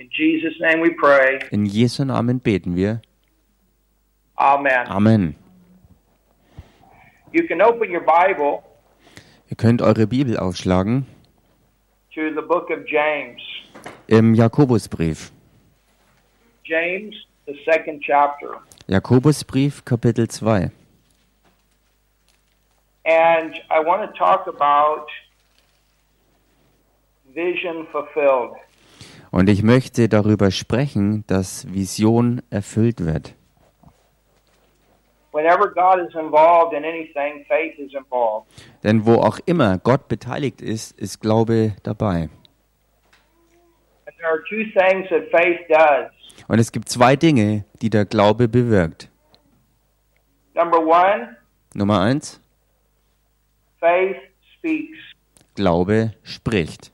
In Jesus' name we pray. In Jesu Namen beten wir. Amen. Amen. You can open your Bible Ihr könnt eure Bibel aufschlagen to the book of James. im Jakobusbrief. James, the second chapter. Jakobusbrief Kapitel 2. And I want to talk about vision fulfilled. Und ich möchte darüber sprechen, dass Vision erfüllt wird. Whenever God is involved in anything, faith is involved. Denn wo auch immer Gott beteiligt ist, ist Glaube dabei. And there are two things that faith does. Und es gibt zwei Dinge, die der Glaube bewirkt. Number one, Nummer eins, faith speaks. Glaube spricht.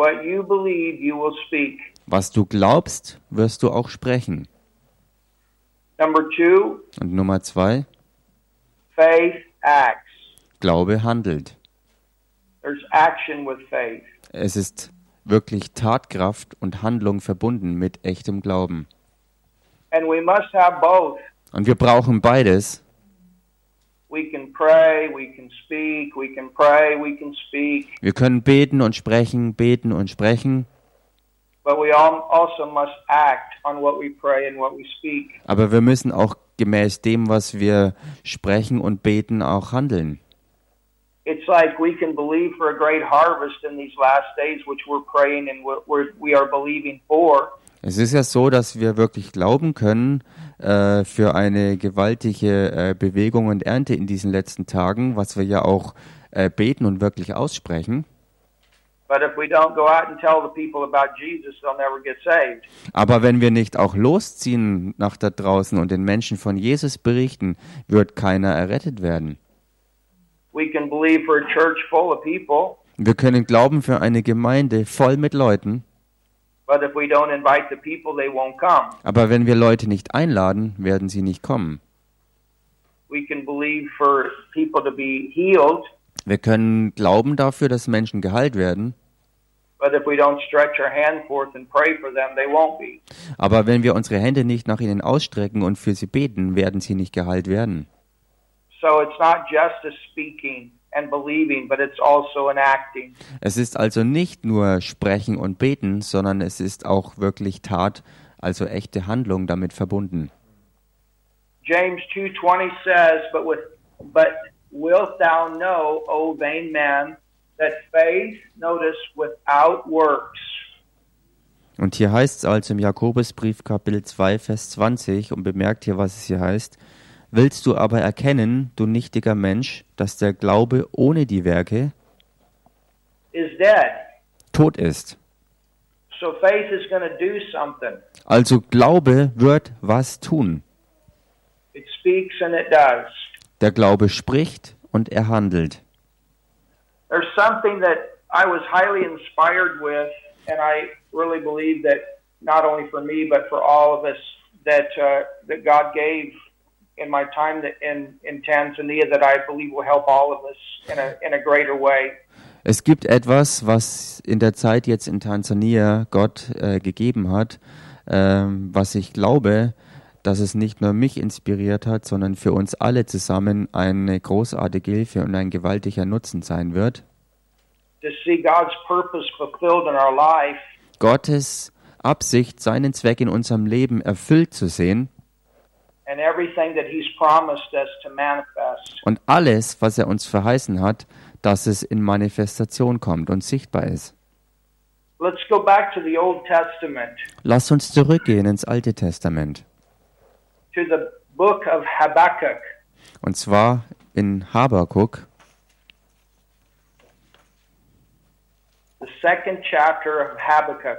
What you believe, you will speak. Was du glaubst, wirst du auch sprechen. Number two, Und Nummer zwei, faith acts. Glaube handelt. There's action with faith. Es ist wirklich Tatkraft und Handlung verbunden mit echtem Glauben. And we must have both. Und wir brauchen beides. Wir können beten und sprechen, beten und sprechen, also aber wir müssen auch gemäß dem, was wir sprechen und beten, auch handeln. It's like we can believe for a great harvest in these last days, which we're praying and we're, we are believing for. Es ist ja so, dass wir wirklich glauben können äh, für eine gewaltige äh, Bewegung und Ernte in diesen letzten Tagen, was wir ja auch äh, beten und wirklich aussprechen. But if we don't go out and tell the people about Jesus, they'll never get saved. Aber wenn wir nicht auch losziehen nach da draußen und den Menschen von Jesus berichten, wird keiner errettet werden. We can believe for a church full of people, Wir können glauben für eine Gemeinde voll mit Leuten, aber wenn wir Leute nicht einladen, werden sie nicht kommen. We can believe for people to be healed, Wir können glauben dafür, dass Menschen geheilt werden, but if we don't stretch our hand forth and pray for them, they won't be. aber wenn wir unsere Hände nicht nach ihnen ausstrecken und für sie beten, werden sie nicht geheilt werden. So it's not just a speaking and believing, but it's also an acting. Es ist also nicht nur Sprechen und Beten, sondern es ist auch wirklich Tat, also echte Handlung damit verbunden. James 2:20 says, "But with but wilt thou know, O vain man, that faith, notice, without works Und hier heißt es also im Jakobusbrief Kapitel 2, Vers 20 und bemerkt hier, was es hier heißt. Willst du aber erkennen, du nichtiger Mensch, dass der Glaube ohne die Werke is dead." tot ist? So faith is do something. Also Glaube wird was tun. It speaks and it does. Der Glaube spricht und er handelt. There's something that I was highly inspired with, and I really believe that not only for me but for all of us that uh, that God gave in my time that in in Tanzania that I believe will help all of us in a in a greater way. Es gibt etwas, was in der Zeit jetzt in Tansania Gott äh, gegeben hat, ähm, was ich glaube, dass es nicht nur mich inspiriert hat, sondern für uns alle zusammen eine großartige Hilfe und ein gewaltiger Nutzen sein wird. To see God's purpose fulfilled in our life Gottes Absicht, seinen Zweck in unserem Leben erfüllt zu sehen und alles, was er uns verheißen hat, dass es in Manifestation kommt und sichtbar ist. Let's go back to the Old Testament, Lasst uns zurückgehen ins Alte Testament. to the book of Habakkuk. Und zwar in Habakuk, the second chapter of Habakkuk.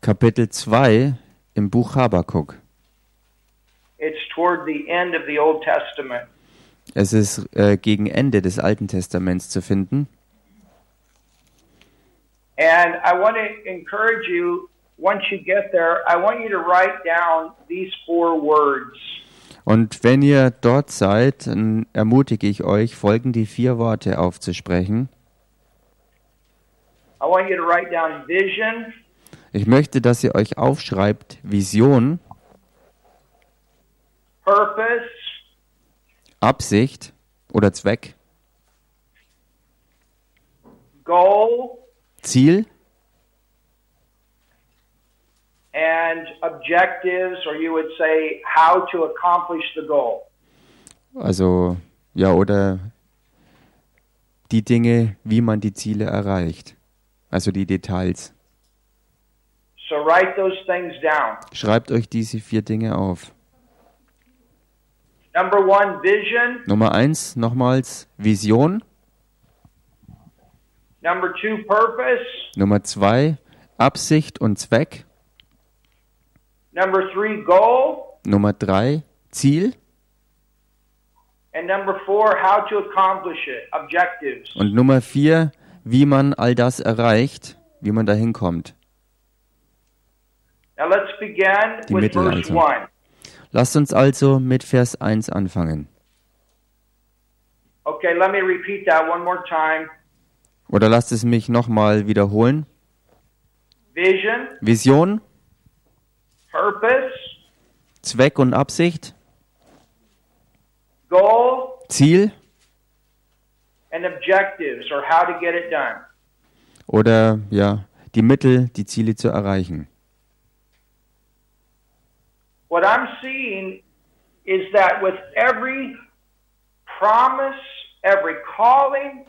Kapitel 2 im Buch Habakuk. It's toward the end of the Old Testament. Es ist äh, gegen Ende des Alten Testaments zu finden. And I want to encourage you, once you get there, I want you to write down these four words. Und wenn ihr dort seid, dann ermutige ich euch, folgende vier Worte aufzusprechen. I want you to write down vision, Ich möchte, dass ihr euch aufschreibt Vision, purpose, Absicht oder Zweck, goal, Ziel and objectives, or you would say how to accomplish the goal. Also, ja, oder die Dinge, wie man die Ziele erreicht. Also die Details. So write those things down. Schreibt euch diese vier Dinge auf. Number one, vision. Nummer eins, nochmals Vision. Number two, purpose. Nummer zwei, Absicht und Zweck. Number three, goal. Nummer drei, Ziel. And number four, how to accomplish it, objectives. Und Nummer vier, wie man all das erreicht, wie man dahin kommt. Now let's begin Die with Mittel also. 1. Lasst uns also mit Vers 1 anfangen. Okay, let me repeat that one more time. Oder lasst es mich nochmal wiederholen. Vision, Vision, purpose, Zweck und Absicht, goal, Ziel and objectives, or how to get it done. oder ja, die Mittel, die Ziele zu erreichen. What I'm seeing is that with every promise, every calling,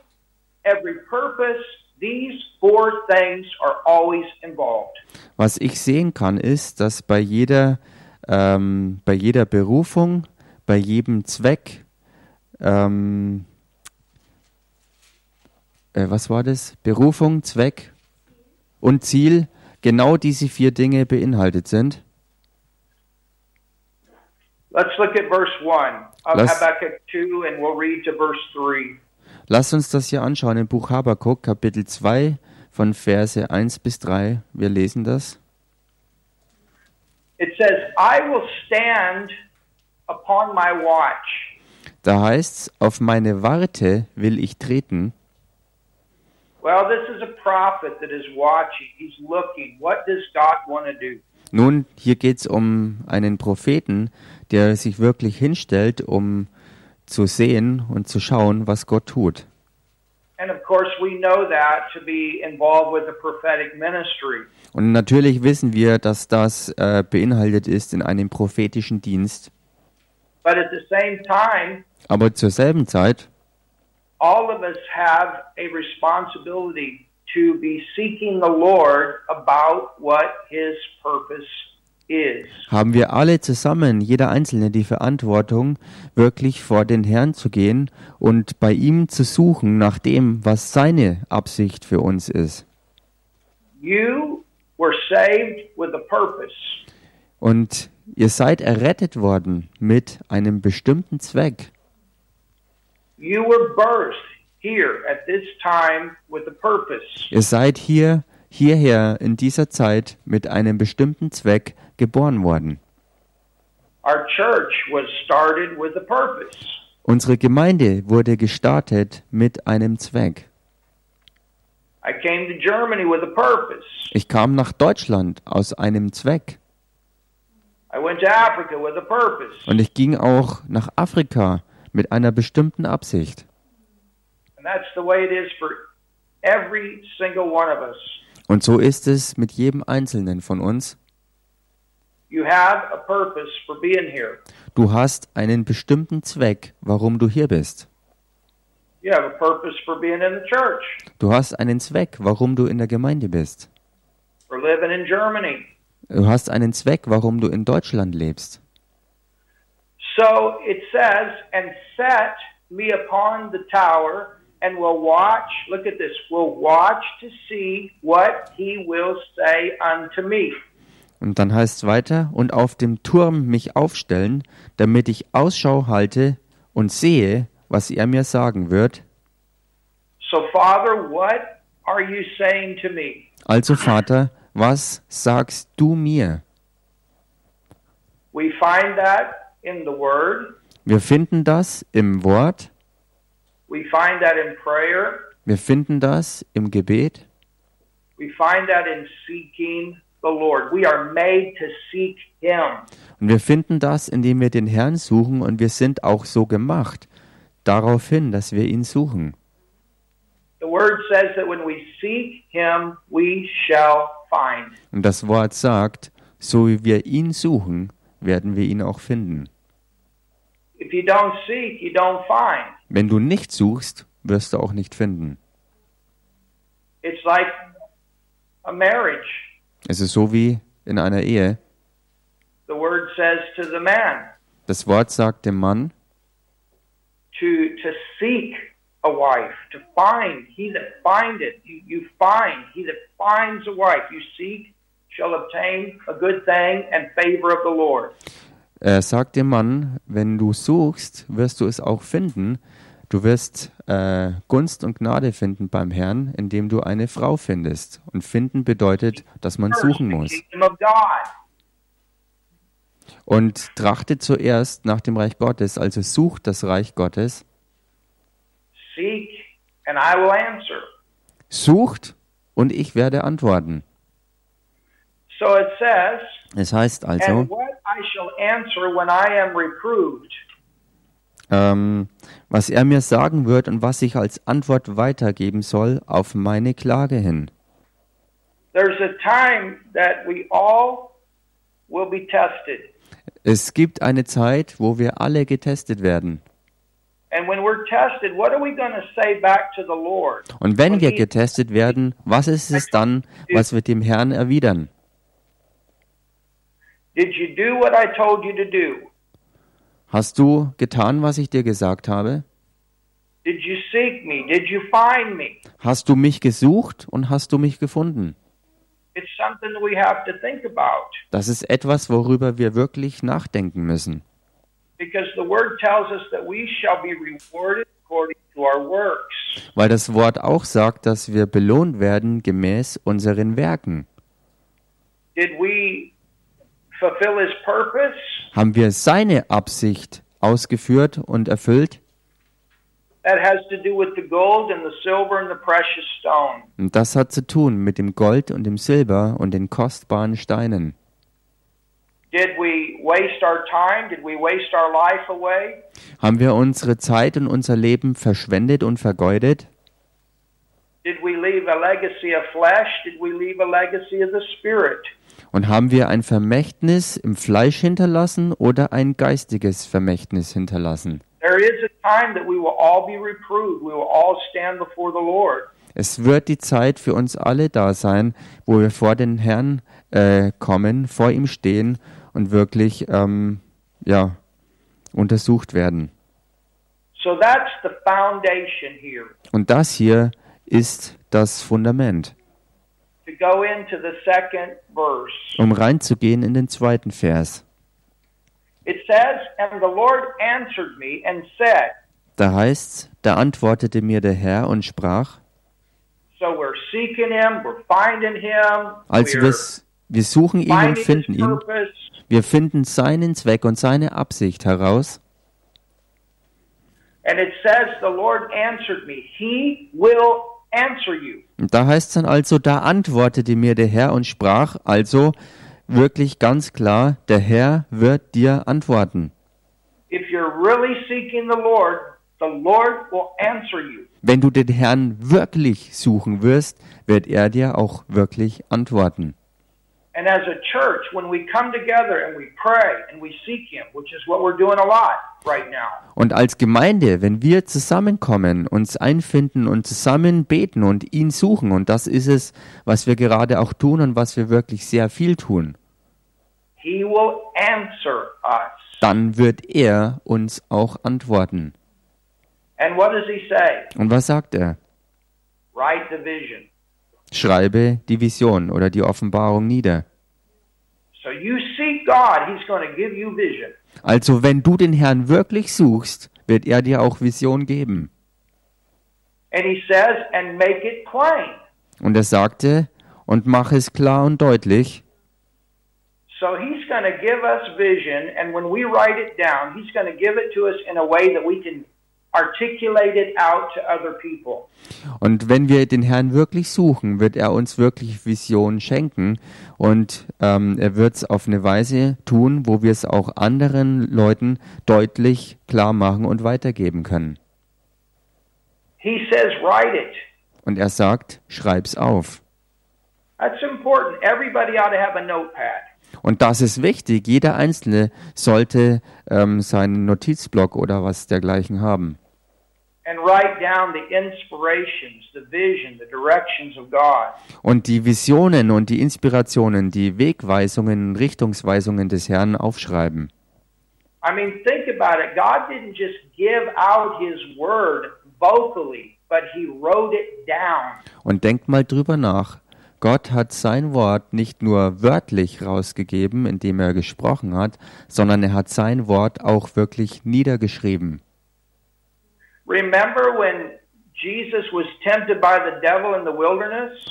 every purpose, these four things are always involved. Was ich sehen kann, ist, dass bei jeder, ähm, bei jeder Berufung, bei jedem Zweck, ähm, äh, was war das? Berufung, Zweck und Ziel, genau diese vier Dinge beinhaltet sind. Let's look at verse 1 of Let's- Habakkuk 2, and we'll read to verse 3. Lasst uns das hier anschauen im Buch Habakuk, Kapitel 2, von Verse 1 bis 3. Wir lesen das. It says, I will stand upon my watch. Da heißt's, auf meine Warte will ich treten. Well, this is a prophet that is watching. He's looking. What does God want to do? Nun, hier geht's um einen Propheten, der sich wirklich hinstellt, um zu sehen und zu schauen, was Gott tut. Und natürlich wissen wir, dass das äh, beinhaltet ist in einem prophetischen Dienst. But at the same time, Aber zur selben Zeit all of us have a responsibility to be seeking the Lord about what his purpose. Haben wir alle zusammen, jeder Einzelne, die Verantwortung, wirklich vor den Herrn zu gehen und bei ihm zu suchen nach dem, was seine Absicht für uns ist. You were saved with a purpose. Und ihr seid errettet worden mit einem bestimmten Zweck. You were birthed here at this time with a purpose. Ihr seid hier, hierher in dieser Zeit mit einem bestimmten Zweck geboren worden. Our church was started with a purpose. Unsere Gemeinde wurde gestartet mit einem Zweck. I came to Germany with a purpose. Ich kam nach Deutschland aus einem Zweck. I went to Africa with a purpose. Und ich ging auch nach Afrika mit einer bestimmten Absicht. And that's the way it is for every single one of us. Und so ist es mit jedem Einzelnen von uns. You have a purpose for being here. Du hast einen bestimmten Zweck, warum du hier bist. You have a purpose for being in the church, Du hast einen Zweck, warum du in der Gemeinde bist. for living in Germany. Du hast einen Zweck, warum du in Deutschland lebst. So it says, and set me upon the tower and will watch, look at this, will watch to see what he will say unto me. Und dann heißt es weiter, und auf dem Turm mich aufstellen, damit ich Ausschau halte und sehe, was er mir sagen wird. So, Father, what are you saying to me? Also Vater, was sagst du mir? We find that in the Word, Wir finden das im Wort, we find that in prayer, wir finden das im Gebet, we find that in seeking the Lord. We are made to seek Him. Und wir finden das, indem wir den Herrn suchen und wir sind auch so gemacht, darauf hin, dass wir ihn suchen. The Word says that when we seek Him, we shall find. Und das Wort sagt, so wie wir ihn suchen, werden wir ihn auch finden. If you don't seek, you don't find. Wenn du nicht suchst, wirst du auch nicht finden. It's like a marriage. Es ist so wie in einer Ehe. The Word says to the man Das Wort sagt dem Mann, er sagt dem Mann, wenn du suchst, wirst du es auch finden. Du wirst äh, Gunst und Gnade finden beim Herrn, indem du eine Frau findest. Und finden bedeutet, dass man suchen muss. Und trachtet zuerst nach dem Reich Gottes, also sucht das Reich Gottes. Seek, and I will answer. Sucht und ich werde antworten. So it says, Es heißt also, ähm, was er mir sagen wird und was ich als Antwort weitergeben soll auf meine Klage hin. There's a time that we all will be tested. Es gibt eine Zeit, wo wir alle getestet werden. And when we're tested, what are we going to say back to the Lord? Und wenn wir getestet werden, was ist es dann, was wir dem Herrn erwidern? Did you do what I told you to do? Hast du getan, was ich dir gesagt habe? Did you seek me? Did you find me? Hast du mich gesucht und hast du mich gefunden? It's something we have to think about Das ist etwas, worüber wir wirklich nachdenken müssen. because the word tells us that we shall be rewarded according to our works. Weil das Wort auch sagt, dass wir belohnt werden gemäß unseren Werken. Did we? Haben wir seine Absicht ausgeführt und erfüllt? That has to do with the gold and the silver and the precious stone. Und das hat zu tun mit dem Gold und dem Silber und den kostbaren Steinen. Did we waste our time? Did we waste our life away? Haben wir unsere Zeit und unser Leben verschwendet und vergeudet? Und haben wir ein Vermächtnis im Fleisch hinterlassen oder ein geistiges Vermächtnis hinterlassen? There is a time that we will all be reproved. We will all stand before the Lord. Es wird die Zeit für uns alle da sein, wo wir vor den Herrn äh, kommen, vor ihm stehen und wirklich ähm, ja, untersucht werden. So that's the foundation here. Und das hier ist das Fundament, um reinzugehen in den zweiten Vers. It says, And the Lord answered me and said, Da da antwortete mir der Herr und sprach, So we're seeking him, we're finding him, also wir, wir suchen ihn und finden ihn, wir finden seinen Zweck und seine Absicht heraus. And it says, The Lord answered me. He will da heißt es dann also, da antwortete mir der Herr und sprach, also wirklich ganz klar, der Herr wird dir antworten. Wenn du den Herrn wirklich suchen wirst, wird er dir auch wirklich antworten. And as a church, when we come together and we pray and we seek Him, which is what we're doing a lot right now, Und als Gemeinde, wenn wir zusammenkommen, uns einfinden und zusammen beten und ihn suchen, und das ist es, was wir gerade auch tun und was wir wirklich sehr viel tun, He will answer us. dann wird er uns auch antworten. And what does He say? Und was sagt er? Write the vision. Schreibe die Vision oder die Offenbarung nieder. So you seek God, He's going to give you vision. Also wenn du den Herrn wirklich suchst, wird er dir auch Vision geben. And He says, and make it plain. Und er sagte, und mach es klar und deutlich. So He's going to give us vision, and when we write it down, He's going to give it to us in a way that we can articulate it out to other people. Und wenn wir den Herrn wirklich suchen, wird er uns wirklich Visionen schenken und ähm, er wird es auf eine Weise tun, wo wir es auch anderen Leuten deutlich klar machen und weitergeben können. He says, write it. Und er sagt, schreib's auf. That's important. Everybody ought to have a notepad. Und das ist wichtig. Jeder Einzelne sollte ähm, seinen Notizblock oder was dergleichen haben. Und die Visionen und die Inspirationen, die Wegweisungen, Richtungsweisungen des Herrn aufschreiben. I mean, think about it. God didn't just give out His word vocally, but He wrote it down. Und denkt mal drüber nach. Gott hat sein Wort nicht nur wörtlich rausgegeben, indem er gesprochen hat, sondern er hat sein Wort auch wirklich niedergeschrieben.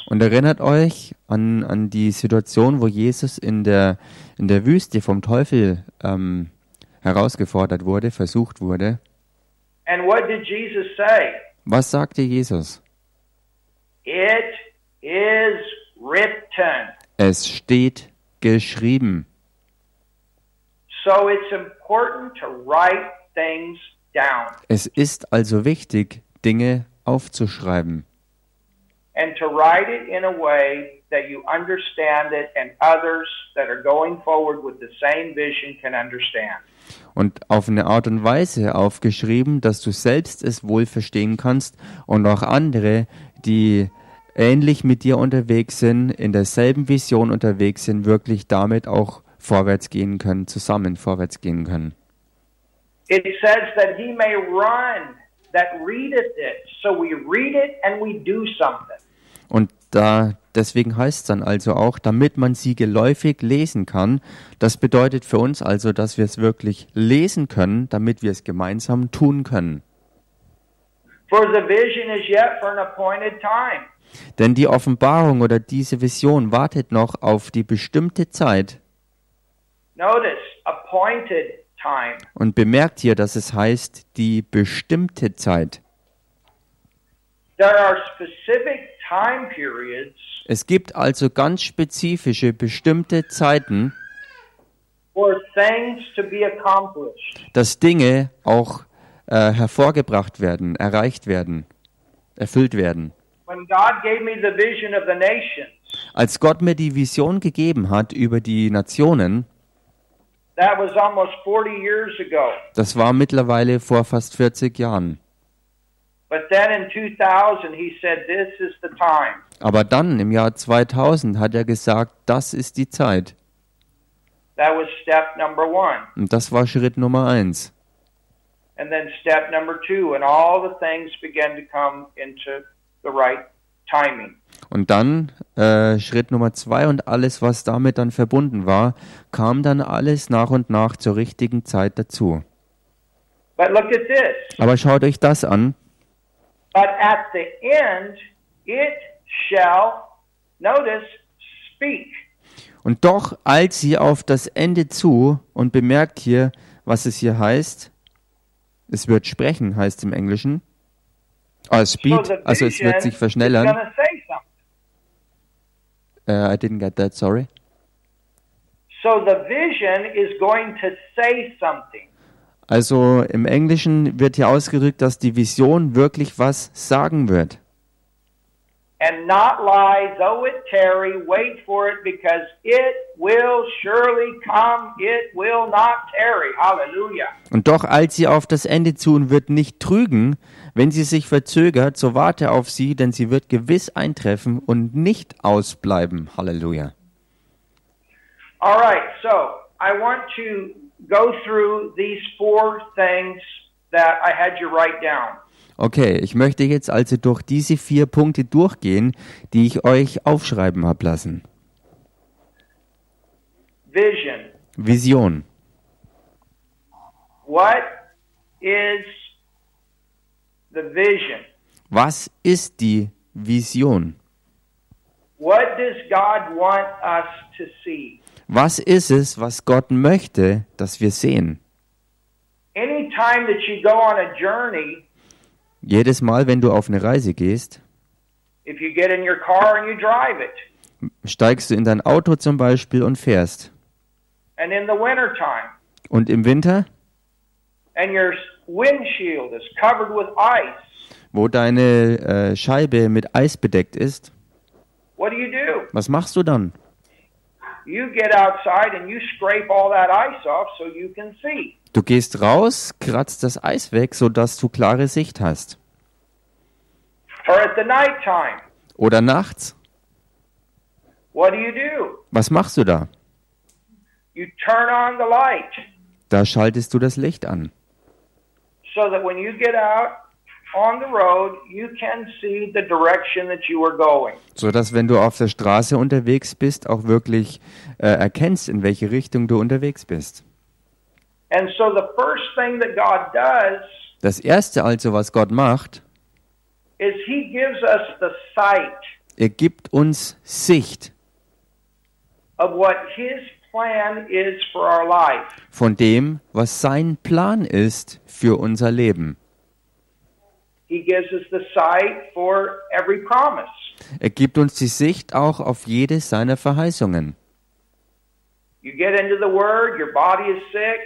Und erinnert euch an, an die Situation, wo Jesus in der, in der Wüste vom Teufel ähm, herausgefordert wurde, versucht wurde. And what did Jesus say? Was sagte Jesus? It is written. Es steht geschrieben. So it's important to write things Es ist also wichtig, Dinge aufzuschreiben. and to write it in a way that you understand it and others that are going forward with the same vision can understand. Und auf eine Art und Weise aufgeschrieben, dass du selbst es wohl verstehen kannst und auch andere, die ähnlich mit dir unterwegs sind, in derselben Vision unterwegs sind, wirklich damit auch vorwärts gehen können, zusammen vorwärts gehen können. It says that he may run that readeth it. So we read it and we do something. Und da deswegen heißt es dann also auch, damit man sie geläufig lesen kann. Das bedeutet für uns also, dass wir es wirklich lesen können, damit wir es gemeinsam tun können. For the vision is yet for an appointed time. Denn die Offenbarung oder diese Vision wartet noch auf die bestimmte Zeit. Notice, appointed. Und bemerkt hier, dass es heißt, die bestimmte Zeit. Es gibt also ganz spezifische, bestimmte Zeiten, dass Dinge auch äh, hervorgebracht werden, erreicht werden, erfüllt werden. Als Gott mir die Vision gegeben hat über die Nationen, that was almost 40 years ago. Das war mittlerweile vor fast 40 Jahren. But then in 2000, he said, This is the time. Aber dann im Jahr 2000 hat er gesagt, das ist die Zeit. That was step number one. Und das war Schritt Nummer eins. And then step number two, and all the things began to come into the right timing. Und dann äh, Schritt Nummer zwei und alles, was damit dann verbunden war, kam dann alles nach und nach zur richtigen Zeit dazu. But look at this. Aber schaut euch das an. But at the end, it shall, notice, speak. Und doch eilt sie auf das Ende zu und bemerkt hier, was es hier heißt. Es wird sprechen, heißt im Englischen. Ah, speed, also es wird sich verschnellern. Uh, I didn't get that, sorry. So the vision is going to say something. Also im Englischen wird hier ausgedrückt, dass die Vision wirklich was sagen wird. And not lie, though it tarry, wait for it, because it will surely come, it will not tarry. Hallelujah. Und doch eilt sie auf das Ende zu und wird nicht trügen. Wenn sie sich verzögert, so warte auf sie, denn sie wird gewiss eintreffen und nicht ausbleiben. Halleluja. All right, so I want to go through these four things that I had you write down. Okay, ich möchte jetzt also durch diese vier Punkte durchgehen, die ich euch aufschreiben habe lassen. Vision. Vision. What is? Was ist die Vision? What does God want us to see? Was ist es, was Gott möchte, dass wir sehen? Anytime that you go on a journey, Jedes Mal, wenn du auf eine Reise gehst, if you get in your car and you drive it, steigst du in dein Auto zum Beispiel und fährst. and in the wintertime, Und im Winter, and your windshield is covered with ice, wo deine äh, Scheibe mit Eis bedeckt ist, what do you do? was machst du dann? You get outside and you scrape all that ice off so you can see. Du gehst raus, kratzt das Eis weg, sodass du klare Sicht hast. Or at the nighttime, Oder nachts, what do you do? was machst du da? You turn on the light Da schaltest du das Licht an, so that when you get out on the road, you can see the direction that you are going. sodass wenn du auf der Straße unterwegs bist, auch wirklich äh, erkennst, in welche Richtung du unterwegs bist. And so the first thing that God does Das Erste also, was Gott macht, is He gives us the sight er gibt uns Sicht of what His plan is for our life. von dem, was sein Plan ist für unser Leben. He gives us the sight for every promise. Er gibt uns die Sicht auch auf jede seiner Verheißungen. You get into the Word, your body is sick,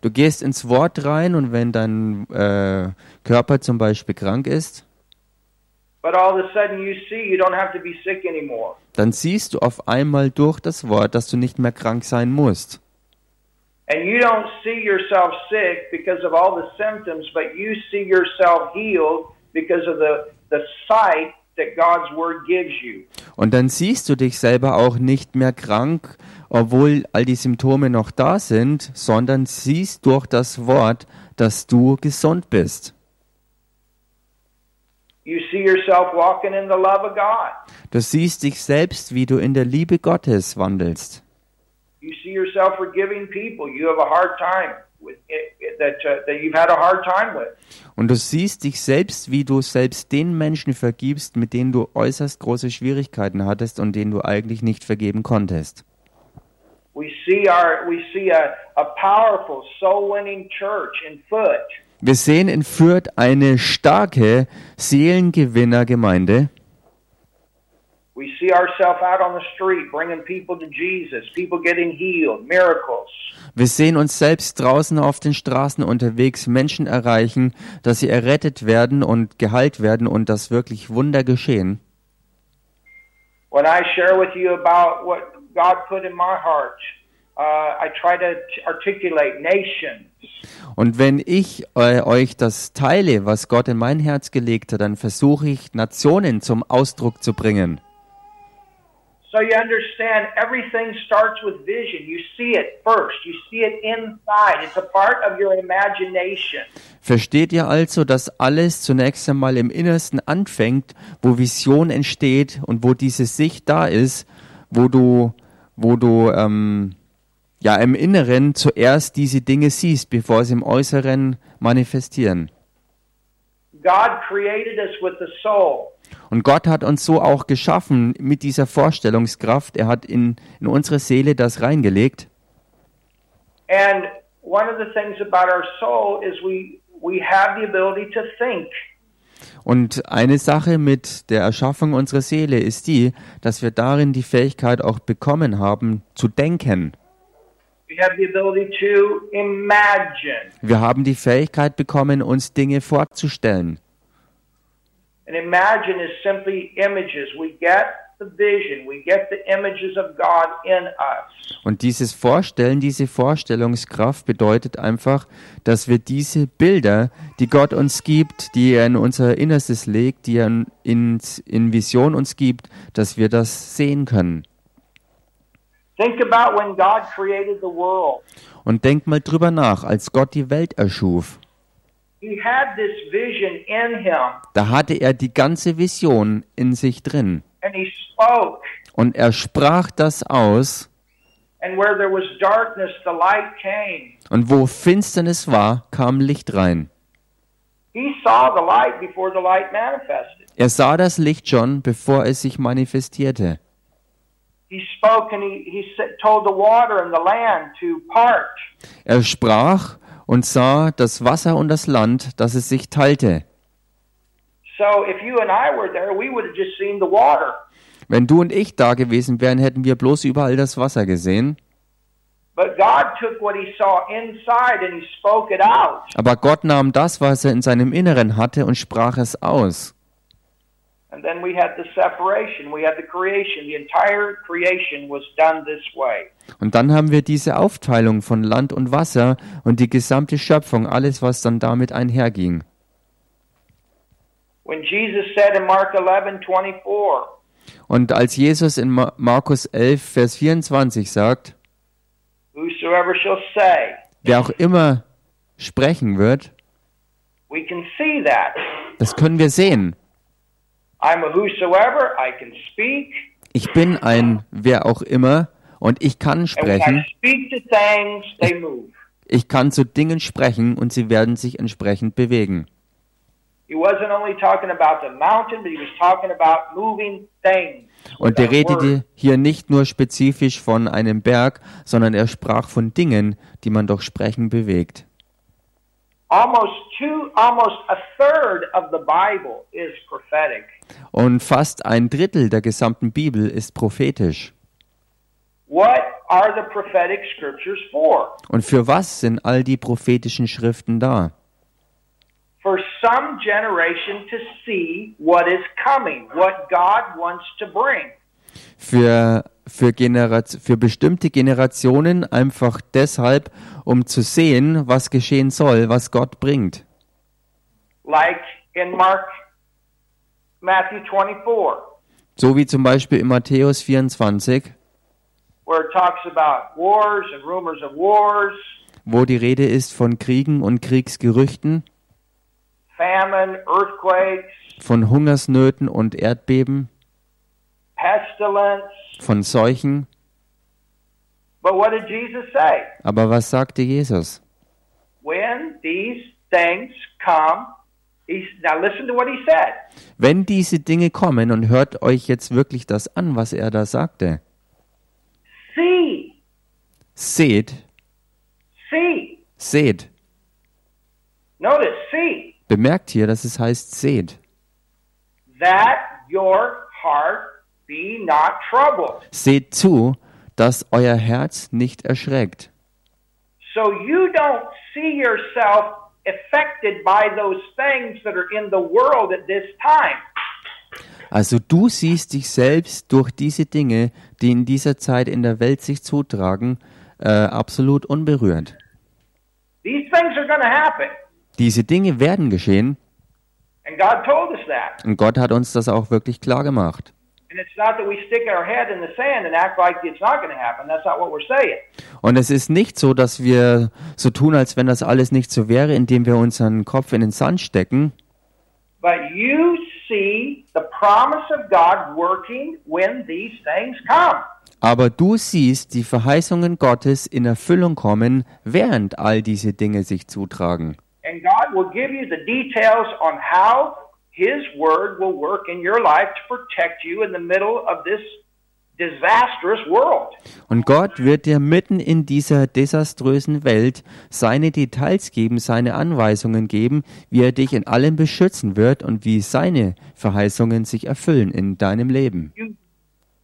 Du gehst ins Wort rein und wenn dein äh, Körper zum Beispiel krank ist, dann siehst du auf einmal durch das Wort, dass du nicht mehr krank sein musst. And you don't see yourself sick because of all the symptoms, but you see yourself healed because of the, the sight that God's Word gives you. Und dann siehst du dich selber auch nicht mehr krank, obwohl all die Symptome noch da sind, sondern siehst durch das Wort, dass du gesund bist. You see yourself walking in the love of God. Du siehst dich selbst, wie du in der Liebe Gottes wandelst. You see yourself forgiving people you have a hard time with that uh, that you've had a hard time with. Und du siehst dich selbst, wie du selbst den Menschen vergibst, mit denen du äußerst große Schwierigkeiten hattest und denen du eigentlich nicht vergeben konntest. We see our we see a, a powerful soul winning church in foot. Wir sehen in Fürth eine starke Seelengewinnergemeinde. We see ourselves out on the street bringing people to Jesus, people getting healed, miracles. Wir sehen uns selbst draußen auf den Straßen unterwegs, Menschen erreichen, dass sie errettet werden und geheilt werden und dass wirklich Wunder geschehen. When I share with you about what God put in my heart, uh, I try to t- articulate nations. Und wenn ich äh, euch das teile, was Gott in mein Herz gelegt hat, dann versuche ich Nationen zum Ausdruck zu bringen. So you understand, everything starts with vision. You see it first. You see it inside. It's a part of your imagination. Versteht ihr also, dass alles zunächst einmal im Innersten anfängt, wo Vision entsteht und wo diese Sicht da ist, wo du, wo du ähm, ja im Inneren zuerst diese Dinge siehst, bevor sie im Äußeren manifestieren. God created us with the soul. Und Gott hat uns so auch geschaffen mit dieser Vorstellungskraft. Er hat in, in unsere Seele das reingelegt. And one of the things about our soul is we we have the ability to think. Und eine Sache mit der Erschaffung unserer Seele ist die, dass wir darin die Fähigkeit auch bekommen haben, zu denken. We have the ability to imagine. Wir haben die Fähigkeit bekommen, uns Dinge vorzustellen. And imagine is simply images. We get the vision. We get the images of God in us. Und dieses Vorstellen, diese Vorstellungskraft bedeutet einfach, dass wir diese Bilder, die Gott uns gibt, die er in unser Innerstes legt, die er in, in Vision uns gibt, dass wir das sehen können. Think about when God created the world. Und denk mal drüber nach, als Gott die Welt erschuf. He had this vision in him, Da hatte er die ganze Vision in sich drin. and he spoke. Und er sprach das aus. And where there was darkness, the light came. Und wo Finsternis war, kam Licht rein. He saw the light before the light manifested. Er sah das Licht schon, bevor es sich manifestierte. Er sprach und sah das Wasser und das Land, dass es sich teilte. So if you and I were there, we would have just seen the water. Wenn du und ich da gewesen wären, hätten wir bloß überall das Wasser gesehen. Aber Gott nahm das, was er in seinem Inneren hatte, und sprach es aus. And then we had the separation, we had the creation. The entire creation was done this way. Und dann haben wir diese Aufteilung von Land und Wasser und die gesamte Schöpfung, alles, was dann damit einherging. When Jesus said in Mark 11 24, Und als Jesus in Ma- Markus 11, Vers 24 sagt, Whosoever shall say, wer auch immer sprechen wird, we can see that. das können wir sehen. I'm a whosoever, I can speak, Ich bin ein wer auch immer und ich kann sprechen. move. Ich kann zu Dingen sprechen und sie werden sich entsprechend bewegen. Und er redete hier nicht nur spezifisch von einem Berg, sondern er sprach von Dingen, die man durch Sprechen bewegt. Almost two, almost a third of the Bible is prophetic. Und fast ein Drittel der gesamten Bibel ist prophetisch. What are the prophetic scriptures for? Und für was sind all die prophetischen Schriften da? For some generation to see what is coming, what God wants to bring. Für, für, Generat für bestimmte Generationen einfach deshalb, um zu sehen, was geschehen soll, was Gott bringt. Like in Mark, Matthew 24, So wie zum Beispiel in Matthäus 24, where it talks about wars and rumors of wars, wo die Rede ist von Kriegen und Kriegsgerüchten, famine, von Hungersnöten und Erdbeben. Von Seuchen. But what did Jesus say? Aber was sagte Jesus? When these things come, he's, now listen to what he said. Wenn diese Dinge kommen, und hört euch jetzt wirklich das an, was er da sagte, See, seht, see. seht. Notice, see, Bemerkt hier, dass es heißt seht. that your heart. Seht zu, dass euer Herz nicht erschreckt. So you don't see yourself affected by those things that are in the world at this time. Also du siehst dich selbst durch diese Dinge, die in dieser Zeit in der Welt sich zutragen, äh, absolut unberührt. These things are going to happen. Diese Dinge werden geschehen And God told us that. und Gott hat uns das auch wirklich klar gemacht. And it's not that we stick our head in the sand and act like it's not going to happen. That's not what we're saying. Und es ist nicht so, dass wir so tun, als wenn das alles nicht so wäre, indem wir unseren Kopf in den Sand stecken, But you see the promise of God working when these things come. aber du siehst die Verheißungen Gottes in Erfüllung kommen, während all diese Dinge sich zutragen. And God will give you the details on how His Word will work in your life to protect you in the middle of this disastrous world. Und Gott wird dir mitten in dieser desaströsen Welt seine Details geben, seine Anweisungen geben, wie er dich in allem beschützen wird und wie seine Verheißungen sich erfüllen in deinem Leben. You,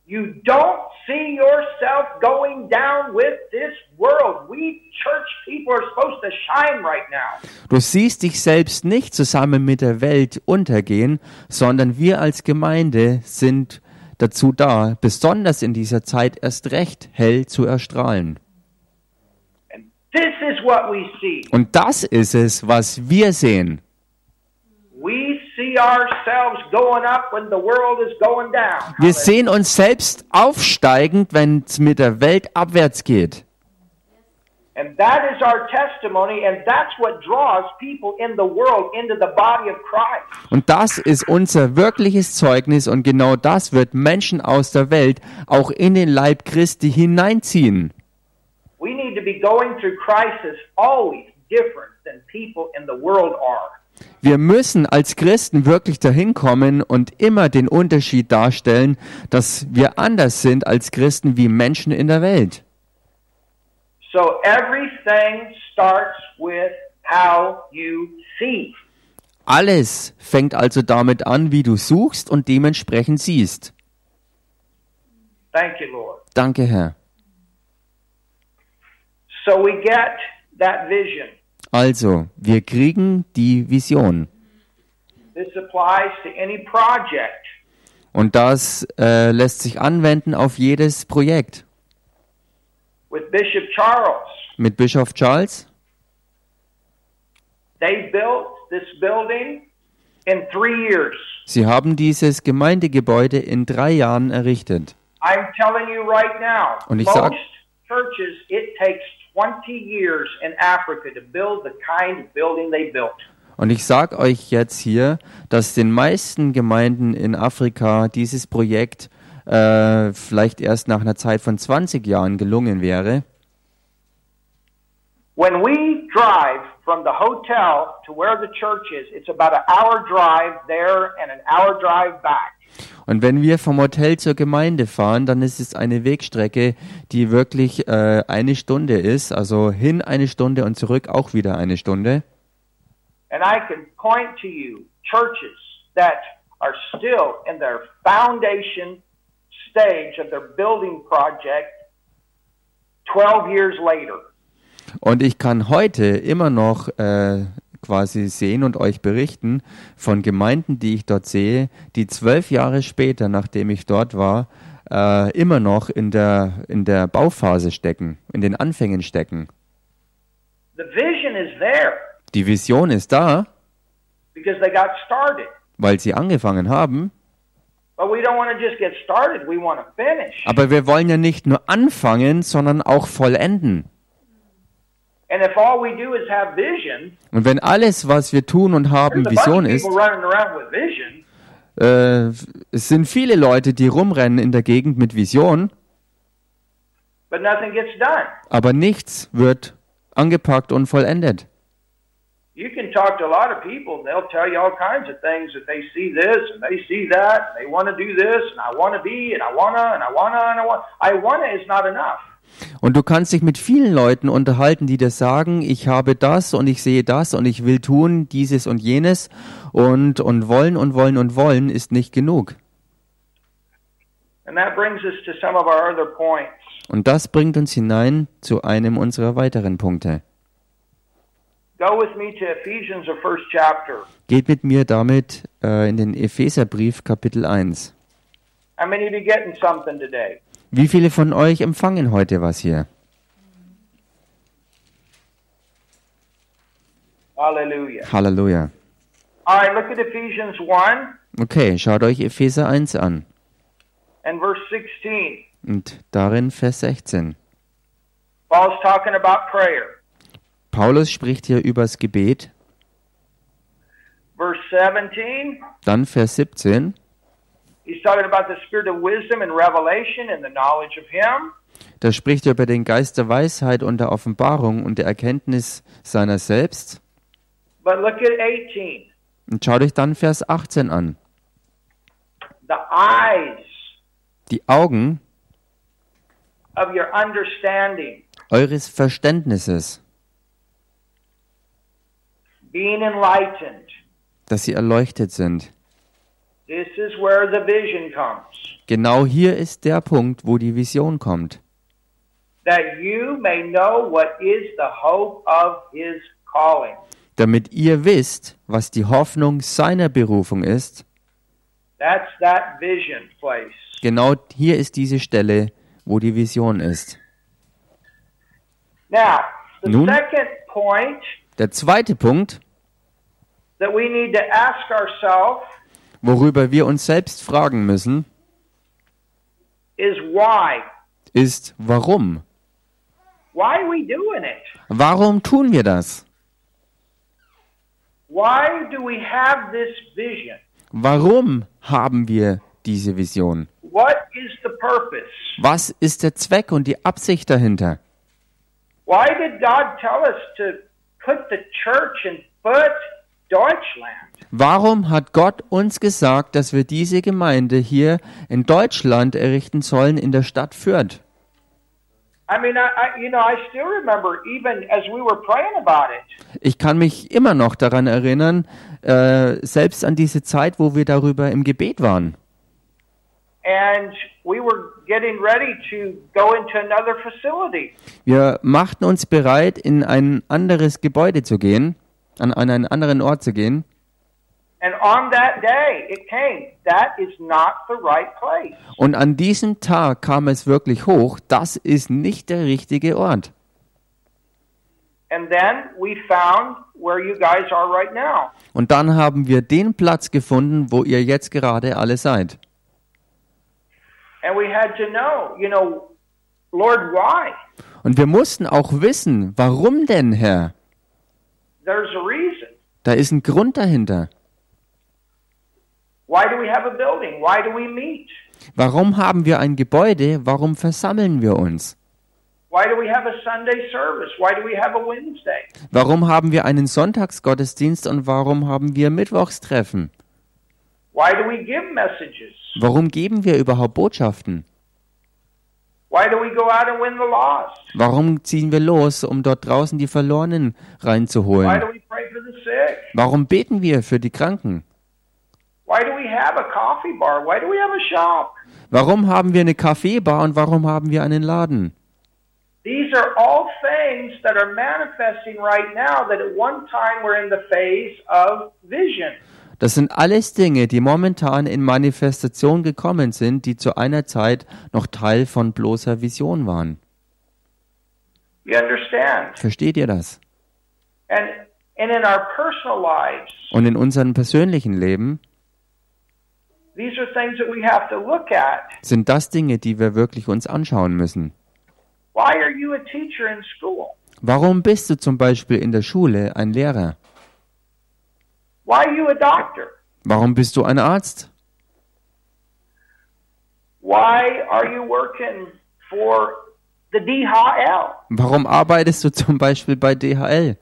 you don't see yourself going down with this world. We church people are supposed to shine right now. Du siehst dich selbst nicht zusammen mit der Welt untergehen, sondern wir als Gemeinde sind dazu da, besonders in dieser Zeit erst recht hell zu erstrahlen. And this is what we see. Und das ist es, was wir sehen. We see ourselves going up when the world is going down. Wir sehen uns selbst aufsteigend, wenn es mit der Welt abwärts geht. And that is our testimony, and that's what draws people in the world into the body of Christ. Und das ist unser wirkliches Zeugnis und genau das wird Menschen aus der Welt auch in den Leib Christi hineinziehen. We need to be going through crisis always different than people in the world are. Wir müssen als Christen wirklich dahin kommen und immer den Unterschied darstellen, dass wir anders sind als Christen wie Menschen in der Welt. So everything starts with how you see. Alles fängt also damit an, wie du suchst und dementsprechend siehst. Thank you, Lord. Danke, Herr. So we get that vision. Also, wir kriegen die Vision. This applies to any project. Und das äh, lässt sich anwenden auf jedes Projekt. With Bishop Charles, Mit Bischof Charles, they built this building in three years. sie haben dieses Gemeindegebäude in drei Jahren errichtet. I'm telling you right now, Und ich most sag- churches, it takes 20 years in Africa to build the kind of building they built. Und ich sage euch jetzt hier, dass den meisten Gemeinden in Afrika dieses Projekt äh, vielleicht erst nach einer Zeit von 20 Jahren gelungen wäre. When we drive from the hotel to where the church is, it's about an hour drive there and an hour drive back. Und wenn wir vom Hotel zur Gemeinde fahren, dann ist es eine Wegstrecke, die wirklich äh, eine Stunde ist. Also hin eine Stunde und zurück auch wieder eine Stunde. And I can point to you churches that are still in their foundation stage of their building project 12 years later. Und ich kann heute immer noch äh, quasi sehen und euch berichten von Gemeinden, die ich dort sehe, die zwölf Jahre später, nachdem ich dort war, äh, immer noch in der, in der Bauphase stecken, in den Anfängen stecken. The vision is there Die Vision ist da, because they got started. weil sie angefangen haben, But we don't want to just get started, we want to finish. aber wir wollen ja nicht nur anfangen, sondern auch vollenden. And if all we do is have vision, Und wenn alles, was wir tun und haben, Vision ist, people running around with vision, äh, es sind viele Leute, die rumrennen in der Gegend mit Vision, but nothing gets done. aber nichts wird angepackt und vollendet. You can talk to a lot of people, and they'll tell you all kinds of things that they see this and they see that, and they want to do this, and I want to be, and I wanna, and I wanna, and I want. I wanna is not enough. Und du kannst dich mit vielen Leuten unterhalten, die dir sagen, ich habe das und ich sehe das und ich will tun dieses und jenes und, und wollen und wollen und wollen ist nicht genug. And that brings us to some of our other points. Und das bringt uns hinein zu einem unserer weiteren Punkte. Go with me to Ephesians, the first chapter. Geht mit mir damit äh, in den Epheserbrief Kapitel 1. How many of you getting something today? Wie viele von euch empfangen heute was hier? Halleluja. 1 Okay, schaut euch Epheser 1 an and verse 16. und darin Vers 16. Paul's talking about prayer. Paulus spricht hier übers Gebet, Verse 17, dann Vers 17. he's talking about the spirit of wisdom and revelation and the knowledge of him. Da spricht er über den Geist der Weisheit und der Offenbarung und der Erkenntnis seiner selbst. But look at 18. Und schaut euch dann Vers 18 an. The eyes Die Augen of your understanding eures Verständnisses, being enlightened. dass sie erleuchtet sind. Genau hier ist der Punkt, wo die Vision kommt. That you may know what is the hope of his calling. Damit ihr wisst, was die Hoffnung seiner Berufung ist. That's that vision place. Genau hier ist diese Stelle, wo die Vision ist. Now, the Nun? second point Der zweite Punkt, that we need to ask ourselves worüber wir uns selbst fragen müssen, ist warum. Warum tun wir das? Warum haben wir diese Vision? Was ist der Zweck und die Absicht dahinter? Why did God tell us to put the church in foot? Warum hat Gott uns gesagt, dass wir diese Gemeinde hier in Deutschland errichten sollen, in der Stadt Fürth? I I mean, I, I you know, I still remember even as we were praying about it. Ich kann mich immer noch daran erinnern, äh, selbst an diese Zeit, wo wir darüber im Gebet waren. and we were getting ready to go into another facility. Wir machten uns bereit, in ein anderes Gebäude zu gehen, an, an einen anderen Ort zu gehen. And on that day, it came. That is not the right place. Und an diesem Tag kam es wirklich hoch, das ist nicht der richtige Ort. And then we found where you guys are right now. Und dann haben wir den Platz gefunden, wo ihr jetzt gerade alle seid. And we had to know, you know, Lord, why? Und wir mussten auch wissen, warum denn, Herr? There's a reason. Da ist ein Grund dahinter. Why do we have a building? Why do we meet? Warum haben wir ein Gebäude? Warum versammeln wir uns? Why do we have a Sunday service? Why do we have a Wednesday? Warum haben wir einen Sonntagsgottesdienst und warum haben wir Mittwochstreffen? Why do we give messages? Warum geben wir überhaupt Botschaften? Why do we go out and win the lost? Warum ziehen wir los, um dort draußen die Verlorenen Why reinzuholen? do we pray for the sick? Warum beten wir für die Kranken? Why do we have a coffee bar? Why do we have a shop? Warum haben wir eine Kaffeebar und warum haben wir einen Laden? Das sind alles Dinge, die momentan in Manifestation gekommen sind, die zu einer Zeit noch Teil von bloßer Vision waren. Versteht ihr das? And and in our personal lives, Und in unserem persönlichen Leben these are things that we have to look at. sind das Dinge, die wir wirklich uns anschauen müssen. Why are you a teacher in school? Warum bist du zum Beispiel in der Schule ein Lehrer? Why are you a doctor? Warum bist du ein Arzt? Why are you working for the DHL? Warum arbeitest du zum Beispiel bei DHL?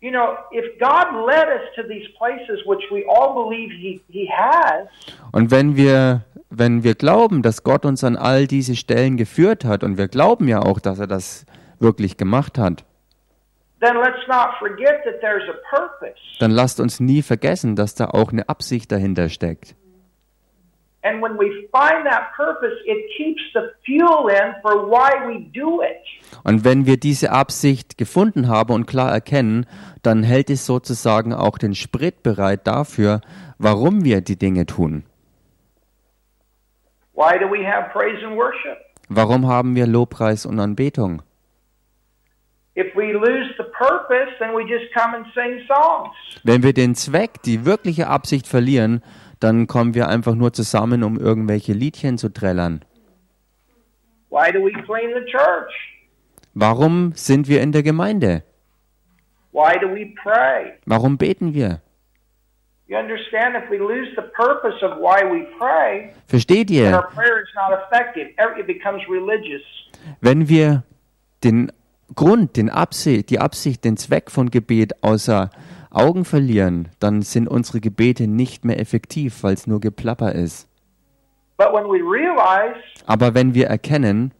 You know, if God led us to these places, which we all believe He, he has, Und wenn wir, wenn wir glauben, dass Gott uns an all diese Stellen geführt hat, und wir glauben ja auch, dass er das wirklich gemacht hat, dann lasst uns nie vergessen, dass da auch eine Absicht dahinter steckt. And when we find that purpose, it keeps the fuel in for why we do it. Und wenn wir diese Absicht gefunden haben und klar erkennen, dann hält es sozusagen auch den Sprit bereit dafür, warum wir die Dinge tun. Why do we have praise and worship? Warum haben wir Lobpreis und Anbetung? Wenn wir den Zweck, die wirkliche Absicht verlieren, dann kommen wir einfach nur zusammen, um irgendwelche Liedchen zu trällern. Why do we clean the church? Warum sind wir in der Gemeinde? Why do we pray? Warum beten wir? You understand, if we lose the purpose of why we pray, Versteht ihr? our prayer is not effective. Every- It becomes religious. Wenn wir den Grund, den Absicht, die Absicht, den Zweck von Gebet außer Augen verlieren, dann sind unsere Gebete nicht mehr effektiv, weil es nur Geplapper ist. But when we realize Aber wenn wir erkennen,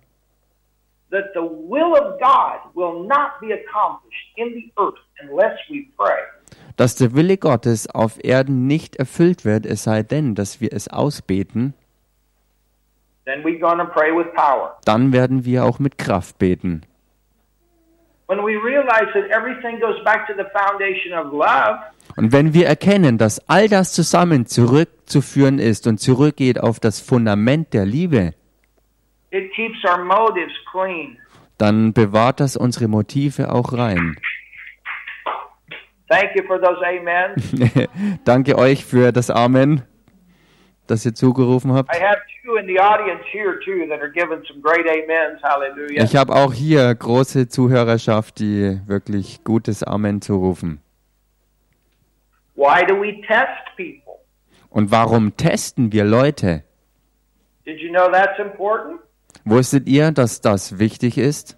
that the will of God will not be accomplished in the earth unless we pray, dass der Wille Gottes auf Erden nicht erfüllt wird, es sei denn, dass wir es ausbeten, then we're going to pray with power. dann werden wir auch mit Kraft beten. Und wenn wir erkennen, dass all das zusammen zurückzuführen ist und zurückgeht auf das Fundament der Liebe, it keeps our motives clean. dann bewahrt das unsere Motive auch rein. Thank you for those amens. Danke euch für das Amen, das ihr zugerufen habt. Ich habe auch hier große Zuhörerschaft, die wirklich gutes Amen zurufen. Why do we test people? Und warum testen wir Leute? Did you know that's important? Wusstet ihr, dass das wichtig ist?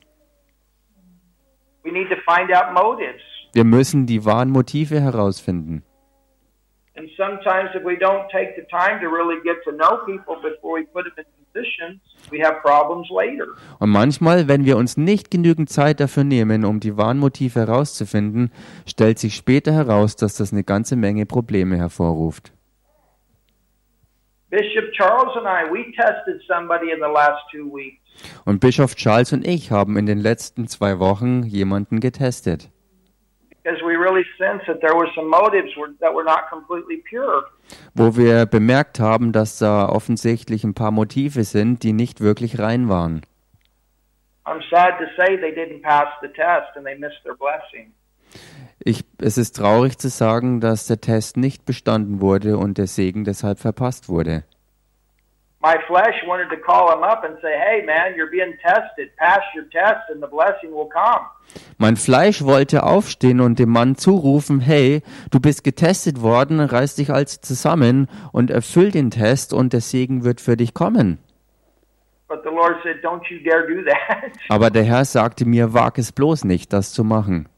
We need to find out motives. Wir müssen die wahren Motive herausfinden. And sometimes, if we don't take the time to really get to know people before we put them in positions, we have problems later. Und manchmal, wenn wir uns nicht genügend Zeit dafür nehmen, um die wahren Motive herauszufinden, stellt sich später heraus, dass das eine ganze Menge Probleme hervorruft. Bishop Charles and I, we tested somebody in the last two weeks. Und Bischof Charles und ich haben in den letzten zwei Wochen jemanden getestet, wo wir bemerkt haben, dass da offensichtlich ein paar Motive sind, die nicht wirklich rein waren. I'm sad to say they didn't pass the test and they missed their blessing. Ich, es ist traurig zu sagen, dass der Test nicht bestanden wurde und der Segen deshalb verpasst wurde. My flesh wanted to call them up and say, "Hey, man, you're being tested. Pass your test, and the blessing will come." Mein Fleisch wollte aufstehen und dem Mann zurufen, hey, du bist getestet worden, reiß dich also zusammen und erfüll den Test und der Segen wird für dich kommen. But the Lord said, "Don't you dare do that." Aber der Herr sagte mir, wag es bloß nicht, das zu machen.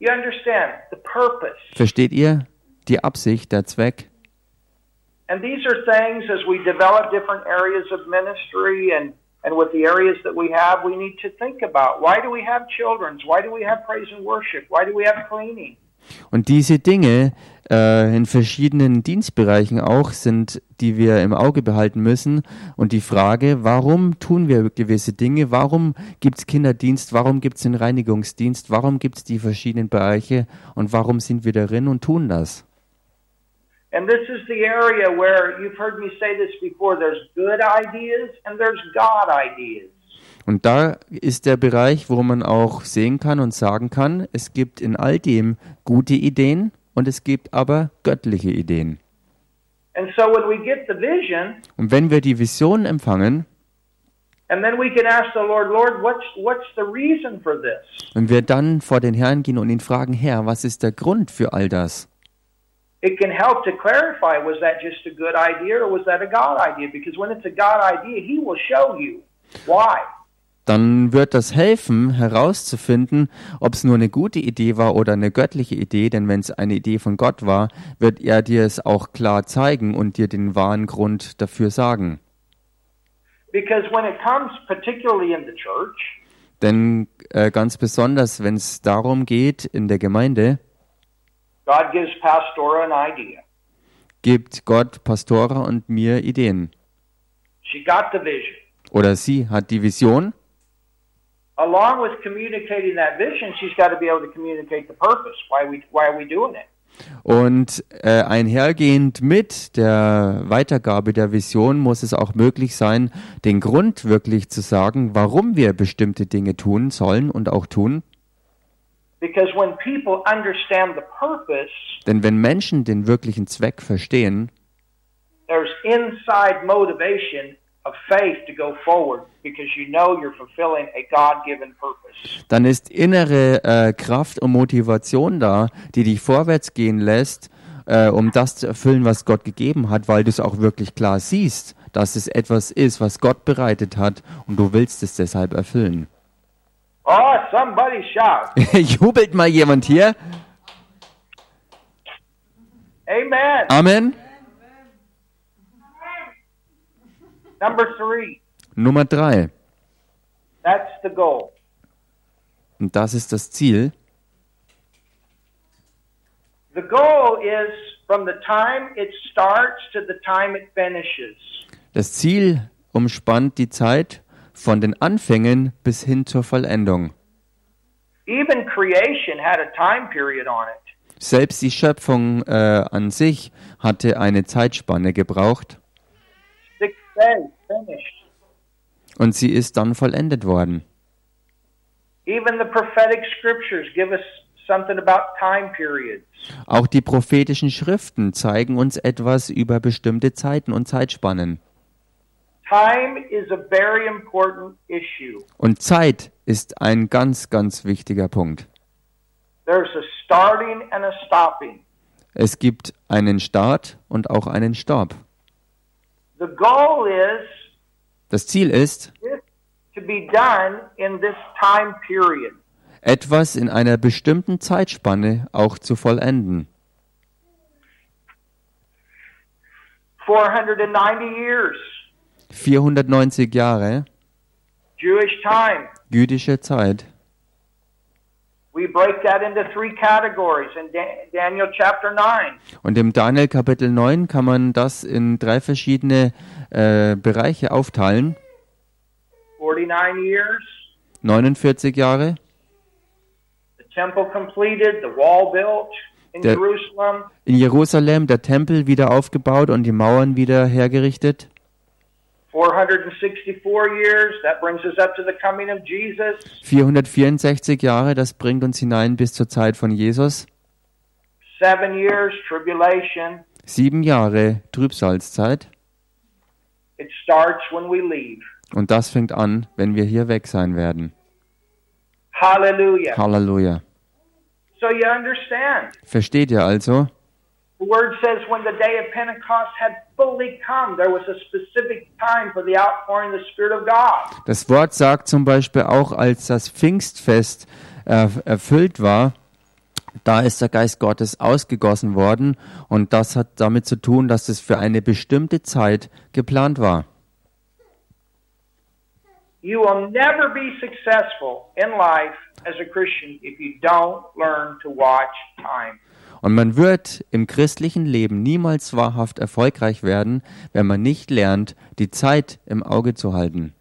you understand the purpose. Versteht ihr? Die Absicht, der Zweck. And these are things as we develop different areas of ministry and, and with the areas that we have, we need to think about. Why do we have children's? Why do we have praise and worship? Why do we have cleaning? Und diese Dinge äh, in verschiedenen Dienstbereichen auch sind, die wir im Auge behalten müssen. Und die Frage, warum tun wir gewisse Dinge? Warum gibt es Kinderdienst? Warum gibt es den Reinigungsdienst? Warum gibt es die verschiedenen Bereiche? Und warum sind wir darin und tun das? And this is the area where you've heard me say this before there's good ideas and there's God ideas. Und da ist der Bereich, wo man auch sehen kann und sagen kann, es gibt in all dem gute Ideen und es gibt aber göttliche Ideen. And so when we get the vision, Und wenn wir die Vision empfangen and then we can ask the Lord, Lord, what's what's the reason for this? und wir dann vor den Herrn gehen und ihn fragen, Herr, was ist der Grund für all das? It can help to clarify was that just a good idea or was that a God idea? Because when it's a God idea, He will show you why. Dann wird das helfen, herauszufinden, ob es nur eine gute Idee war oder eine göttliche Idee, denn wenn es eine Idee von Gott war, wird er dir es auch klar zeigen und dir den wahren Grund dafür sagen. Because when it comes, particularly in the church, Denn äh, ganz besonders, wenn es darum geht, in der Gemeinde, God gives Pastora an idea. gibt Gott Pastora und mir Ideen. She got the vision. Oder sie hat die Vision Along with communicating that vision, she's got to be able to communicate the purpose. Why we why are we doing it? und äh, einhergehend mit der Weitergabe der Vision muss es auch möglich sein, den Grund wirklich zu sagen, warum wir bestimmte Dinge tun sollen und auch tun. Because when people understand the purpose, Denn wenn Menschen den wirklichen Zweck verstehen, there's inside motivation of faith to go forward because you know you're fulfilling a God-given purpose. dann ist innere äh, Kraft und Motivation da, die dich vorwärts gehen lässt, äh, um das zu erfüllen, was Gott gegeben hat, weil du es auch wirklich klar siehst, dass es etwas ist, was Gott bereitet hat und du willst es deshalb erfüllen. Oh, somebody shout. Jubelt mal jemand hier? Amen. Amen. Number three, Nummer drei. that's the goal. Und das ist das Ziel. The goal is from the time it starts to the time it finishes. Das Ziel umspannt die Zeit von den Anfängen bis hin zur Vollendung. Even creation had a time period on it. Selbst die Schöpfung äh, an sich hatte eine Zeitspanne gebraucht und sie ist dann vollendet worden. Even the prophetic scriptures give us something about time periods. Auch die prophetischen Schriften zeigen uns etwas über bestimmte Zeiten und Zeitspannen. Time is a very important issue. Und Zeit ist ein ganz, ganz wichtiger Punkt. There's a starting and a stopping. Es gibt einen Start und auch einen Stopp. The goal is Das Ziel ist, this to be done in this time period. etwas in einer bestimmten Zeitspanne auch zu vollenden. 490 years, 490 Jahre Jewish time. jüdische Zeit. We break that into three categories in Da- Daniel chapter 9. Und im Daniel Kapitel 9 kann man das in drei verschiedene äh, Bereiche aufteilen. 49 years, 49 Jahre, the temple completed, the wall built in Der- Jerusalem, in Jerusalem der Tempel wieder aufgebaut und die Mauern wieder hergerichtet. 464 years, that brings us up to the coming of Jesus. 464 Jahre, das bringt uns hinein bis zur Zeit von Jesus. Seven years, tribulation. Sieben Jahre Trübsalzeit. It starts when we leave. Und das fängt an, wenn wir hier weg sein werden. Halleluja. So you understand. Versteht ihr also? The word says when the day of Pentecost had fully come, there was a specific time for the outpouring of the Spirit of God. Das Wort sagt zum Beispiel auch, als das Pfingstfest äh, erfüllt war, da ist der Geist Gottes ausgegossen worden und das hat damit zu tun, dass es für eine bestimmte Zeit geplant war. You will never be successful in life as a Christian if you don't learn to watch time. Und man wird im christlichen Leben niemals wahrhaft erfolgreich werden, wenn man nicht lernt, die Zeit im Auge zu halten.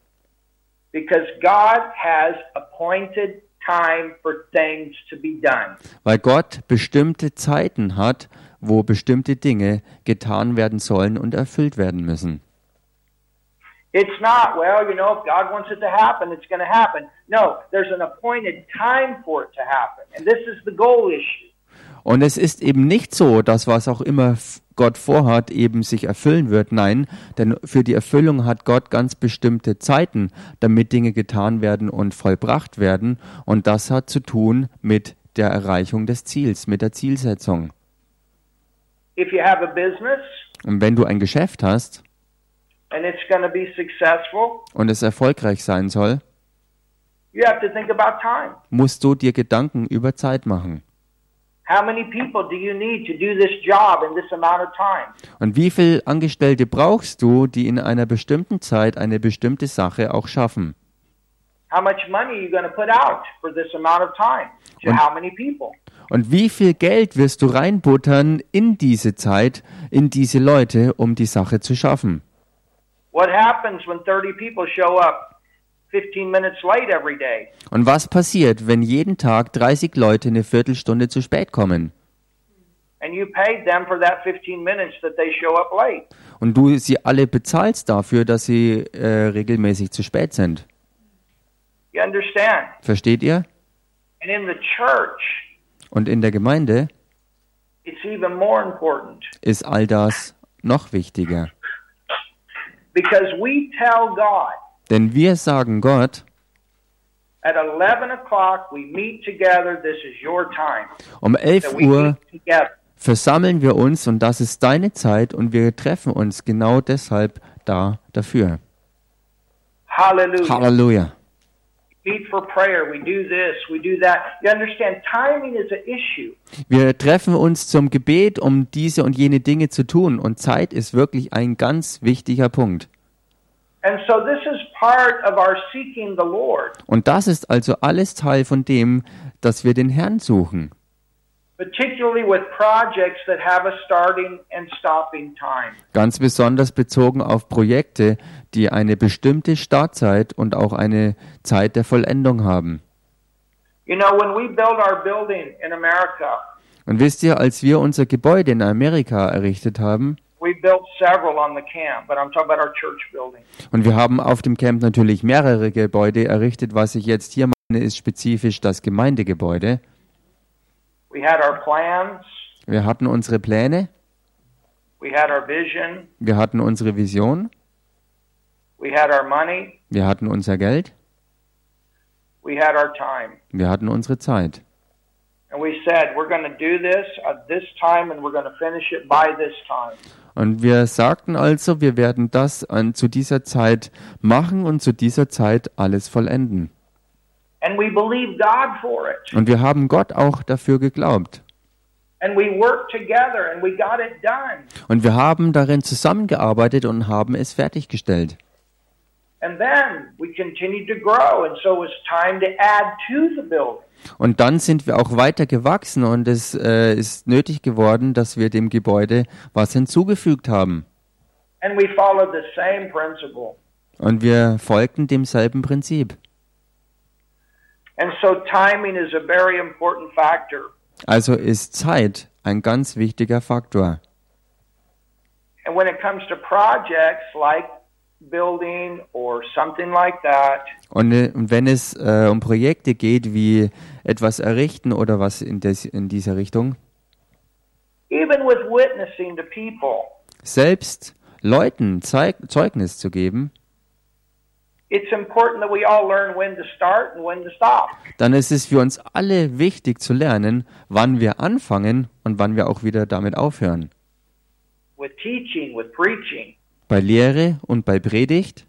Because God has appointed time for things to be done. Weil Gott bestimmte Zeiten hat, wo bestimmte Dinge getan werden sollen und erfüllt werden müssen. It's not, well, you know, if God wants it to happen, it's going to happen. No, there's an appointed time for it to happen. And this is the goal issue. Und es ist eben nicht so, dass was auch immer Gott vorhat, eben sich erfüllen wird. Nein, denn für die Erfüllung hat Gott ganz bestimmte Zeiten, damit Dinge getan werden und vollbracht werden. Und das hat zu tun mit der Erreichung des Ziels, mit der Zielsetzung. If you have a business Und wenn du ein Geschäft hast and it's going to be successful, und es erfolgreich sein soll, you have to think about time. musst du dir Gedanken über Zeit machen. Und wie viele Angestellte brauchst du, die in einer bestimmten Zeit eine bestimmte Sache auch schaffen? How much money are you going to put out for this amount of time? To Und- how many people? Und wie viel Geld wirst du reinbuttern in diese Zeit, in diese Leute, um die Sache zu schaffen? What happens when 30 people show up Und was passiert, wenn jeden Tag 30 Leute eine Viertelstunde zu spät kommen? And you paid them for that 15 minutes that they show up late. Und du sie alle bezahlst dafür, dass sie äh, regelmäßig zu spät sind. You understand? Versteht ihr? And in the church, Und in der Gemeinde it's even more important ist all das noch wichtiger. because we tell God Denn wir sagen Gott, at 11 o'clock we meet together. This is your time. um 11 That we Uhr versammeln wir uns und das ist deine Zeit und wir treffen uns genau deshalb da dafür. Halleluja. Issue. Wir treffen uns zum Gebet, um diese und jene Dinge zu tun und Zeit ist wirklich ein ganz wichtiger Punkt. Und das ist also alles Teil von dem, dass wir den Herrn suchen. particularly with projects that have a starting and stopping time. Ganz besonders bezogen auf Projekte, die eine bestimmte Startzeit und auch eine Zeit der Vollendung haben. You know, when we built our building in America, Und wisst ihr, als wir unser Gebäude in Amerika errichtet haben, we built several on the camp, but I'm talking about our church building. und wir haben auf dem Camp natürlich mehrere Gebäude errichtet, was ich jetzt hier meine, ist spezifisch das Gemeindegebäude. We had our plans, Wir hatten unsere Pläne, we had our vision, wir hatten unsere Vision, we had our money, wir hatten unser Geld, we had our time. wir hatten unsere Zeit. And we said, we're going to do this at this time and we're going to finish it by this time. Und wir sagten also, wir werden das an, zu dieser Zeit machen und zu dieser Zeit alles vollenden. And we believe God for it. Und wir haben Gott auch dafür geglaubt. And we worked together and we got it done. Und wir haben darin zusammengearbeitet und haben es fertiggestellt. And then we continued to grow, and so it was time to add to the building. Und dann sind wir auch weiter gewachsen und es äh, ist nötig geworden, dass wir dem Gebäude was hinzugefügt haben. And we followed the same principle. Und wir folgten demselben Prinzip. And so timing is a very important factor. Also ist Zeit ein ganz wichtiger Faktor. And when it comes to projects like building or something like that, Und, äh, und wenn es äh, um Projekte geht, wie etwas errichten oder was in, des, in dieser Richtung, even with witnessing to people, selbst Leuten Zeig Zeugnis zu geben, it's important that we all learn when to start and when to stop. dann ist es für uns alle wichtig zu lernen, wann wir anfangen und wann wir auch wieder damit aufhören. With teaching, with preaching, Bei Lehre und bei Predigt,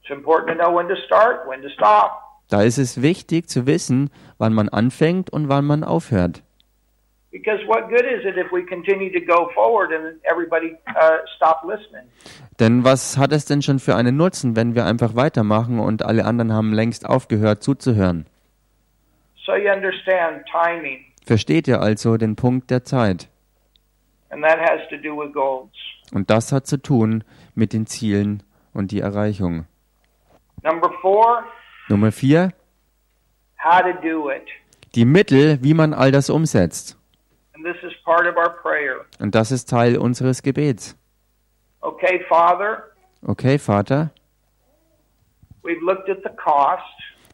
it's important to know when to start, when to stop. da ist es wichtig zu wissen, wann man anfängt und wann man aufhört. Because what good is it if we continue to go forward and everybody uh? Denn was hat es denn schon für einen Nutzen, wenn wir einfach weitermachen und alle anderen haben längst aufgehört zuzuhören? So you understand timing, Versteht ihr also den Punkt der Zeit? and that has to do with goals. Und das hat zu tun mit den Zielen und die Erreichung. Number four, Nummer vier, how to do it. die Mittel, wie man all das umsetzt. And this is part of our prayer. Und das ist Teil unseres Gebets. Okay, Father, Okay, Vater, we've looked at the cost.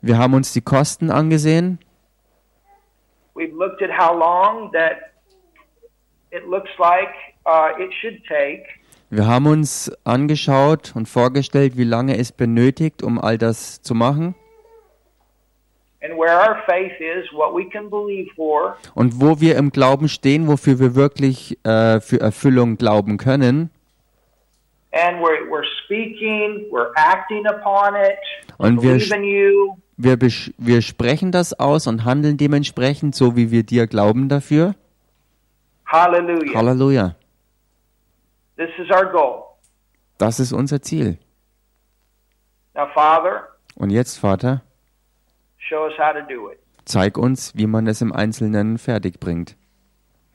wir haben uns die Kosten angesehen. We've looked at how long that it looks like uh. Wir haben uns angeschaut und vorgestellt, wie lange es benötigt, um all das zu machen. and where our faith is, what we can believe for, Und wo wir im Glauben stehen, wofür wir wirklich äh, für Erfüllung glauben können. and we're, we're speaking, we're acting upon it, we Und wir, believe in you, wir, wir sprechen das aus und handeln dementsprechend, so wie wir dir glauben dafür. hallelujah. Halleluja. This is our goal. Das ist unser Ziel. Now, Father, Und jetzt, Vater, show us how to do it. zeig uns, wie man es im Einzelnen fertig bringt.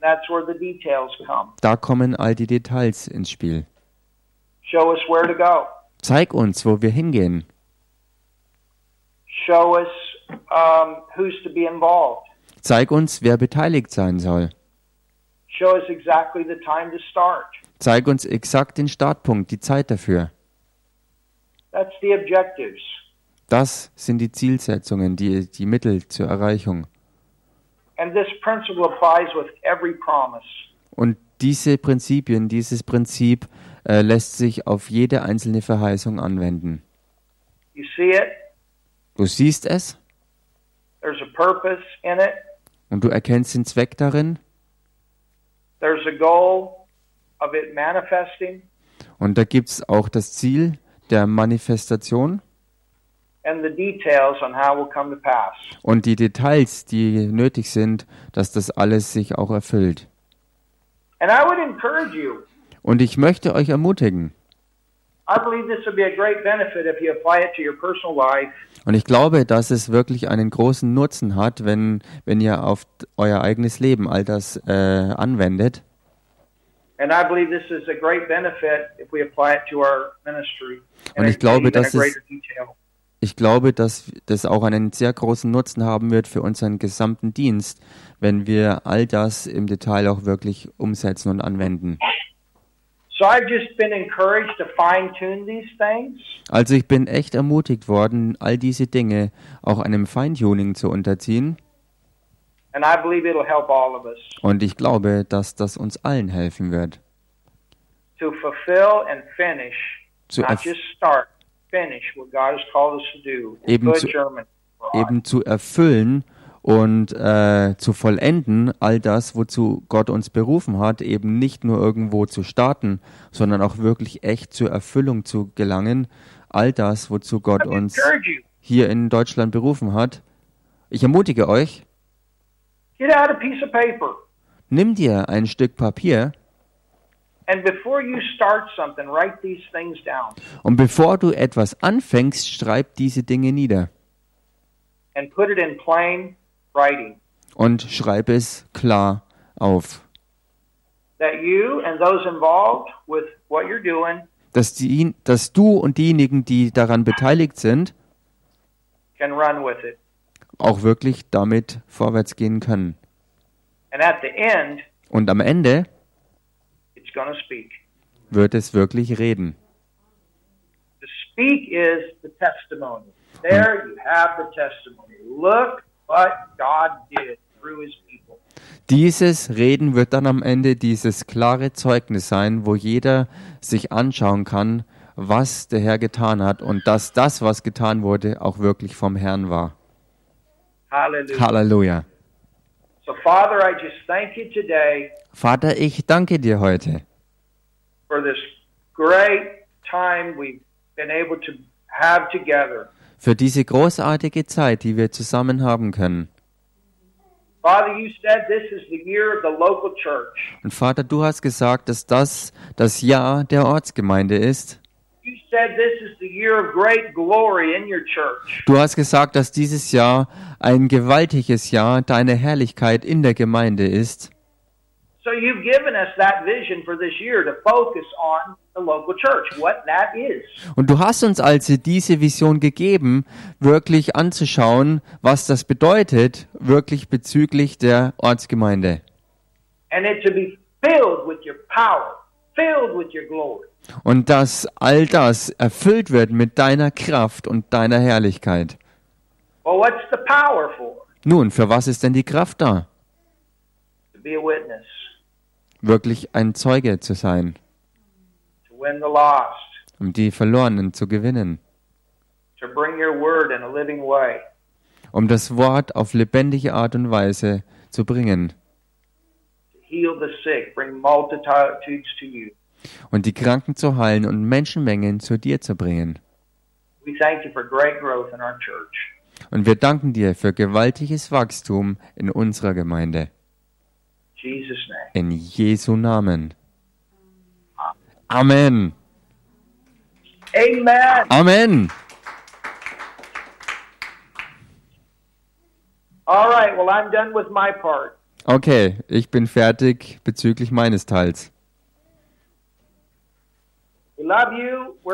That's where the details come. Da kommen all die Details ins Spiel. Show us where to go. Zeig uns, wo wir hingehen. Show us who's to be involved. Zeig uns, wer beteiligt sein soll. Zeig uns exakt den Startpunkt, die Zeit dafür. Das sind die Zielsetzungen, die, die Mittel zur Erreichung. And this principle applies with every promise. Und diese Prinzipien, dieses Prinzip äh, lässt sich auf jede einzelne Verheißung anwenden. You see it? Du siehst es There's a purpose in it. und du erkennst den Zweck darin There's a goal. Und da gibt es auch das Ziel der Manifestation and the details on how it will come to pass. und die Details, die nötig sind, dass das alles sich auch erfüllt. And I would encourage you. Und ich möchte euch ermutigen, I believe this would be a great benefit if you apply it to your personal life und ich glaube, dass es wirklich einen großen Nutzen hat, wenn, wenn ihr auf euer eigenes Leben all das äh, anwendet. Und ich glaube, even in das a ist- greater detail. Ich glaube, dass das auch einen sehr großen Nutzen haben wird für unseren gesamten Dienst, wenn wir all das im Detail auch wirklich umsetzen und anwenden. So I've just been encouraged to fine tune these things. Also ich bin echt ermutigt worden, all diese Dinge auch einem Feintuning zu unterziehen. Und ich glaube, dass das uns allen helfen wird, to fulfill and finish, zu, not just start, finish what God has called us to do. Eben good zu- eben zu erfüllen und äh, zu vollenden, all das, wozu Gott uns berufen hat, eben nicht nur irgendwo zu starten, sondern auch wirklich echt zur Erfüllung zu gelangen, all das, wozu Gott uns hier in Deutschland berufen hat. Ich ermutige euch, Get out a piece of paper. Nimm dir ein Stück Papier and before you start something, write these things down und bevor du etwas anfängst, schreib diese Dinge nieder and put it in plain writing und schreib es klar auf. that you and those involved with what you're doing Dass, die, dass du und diejenigen, die daran beteiligt sind, can run with it. Auch wirklich damit vorwärts gehen können. And at the end, Und am Ende wird es wirklich reden. To speak is the testimony. There you have the testimony. Look what God did through his people. Dieses Reden wird dann am Ende dieses klare Zeugnis sein, wo jeder sich anschauen kann, was der Herr getan hat und dass das, was getan wurde, auch wirklich vom Herrn war. Hallelujah. Halleluja. So, Father, I just thank you today Vater, ich danke dir heute for this great time we've been able to have together. für diese großartige Zeit, die wir zusammen haben können. Father, you said this is the year of the local church. Und Vater, du hast gesagt, dass das das Jahr der Ortsgemeinde ist. You said this is the year of great glory in your church. Du hast gesagt, dass dieses Jahr ein gewaltiges Jahr deiner Herrlichkeit in der Gemeinde ist. So you've given us that vision for this year to focus on the local church, what that is. Und du hast uns also diese Vision gegeben, wirklich anzuschauen, was das bedeutet, wirklich bezüglich der Ortsgemeinde. And it to be filled with your power, filled with your glory. Und dass all das erfüllt wird mit deiner Kraft und deiner Herrlichkeit. Well, what's the power for? Nun, für was ist denn die Kraft da? To be a witness, Wirklich ein Zeuge zu sein, to win the lost, um die Verlorenen zu gewinnen, to bring your word in a living way, um das Wort auf lebendige Art und Weise zu bringen to heal the sick, bring multitudes to you. Und die Kranken zu heilen und Menschenmengen zu dir zu bringen. Und wir danken dir für gewaltiges Wachstum in unserer Gemeinde. In Jesus' name. In Jesu Namen. Amen. Amen. Amen. All right, well, I'm done with my part. Okay, ich bin fertig bezüglich meines Teils. We love you. We're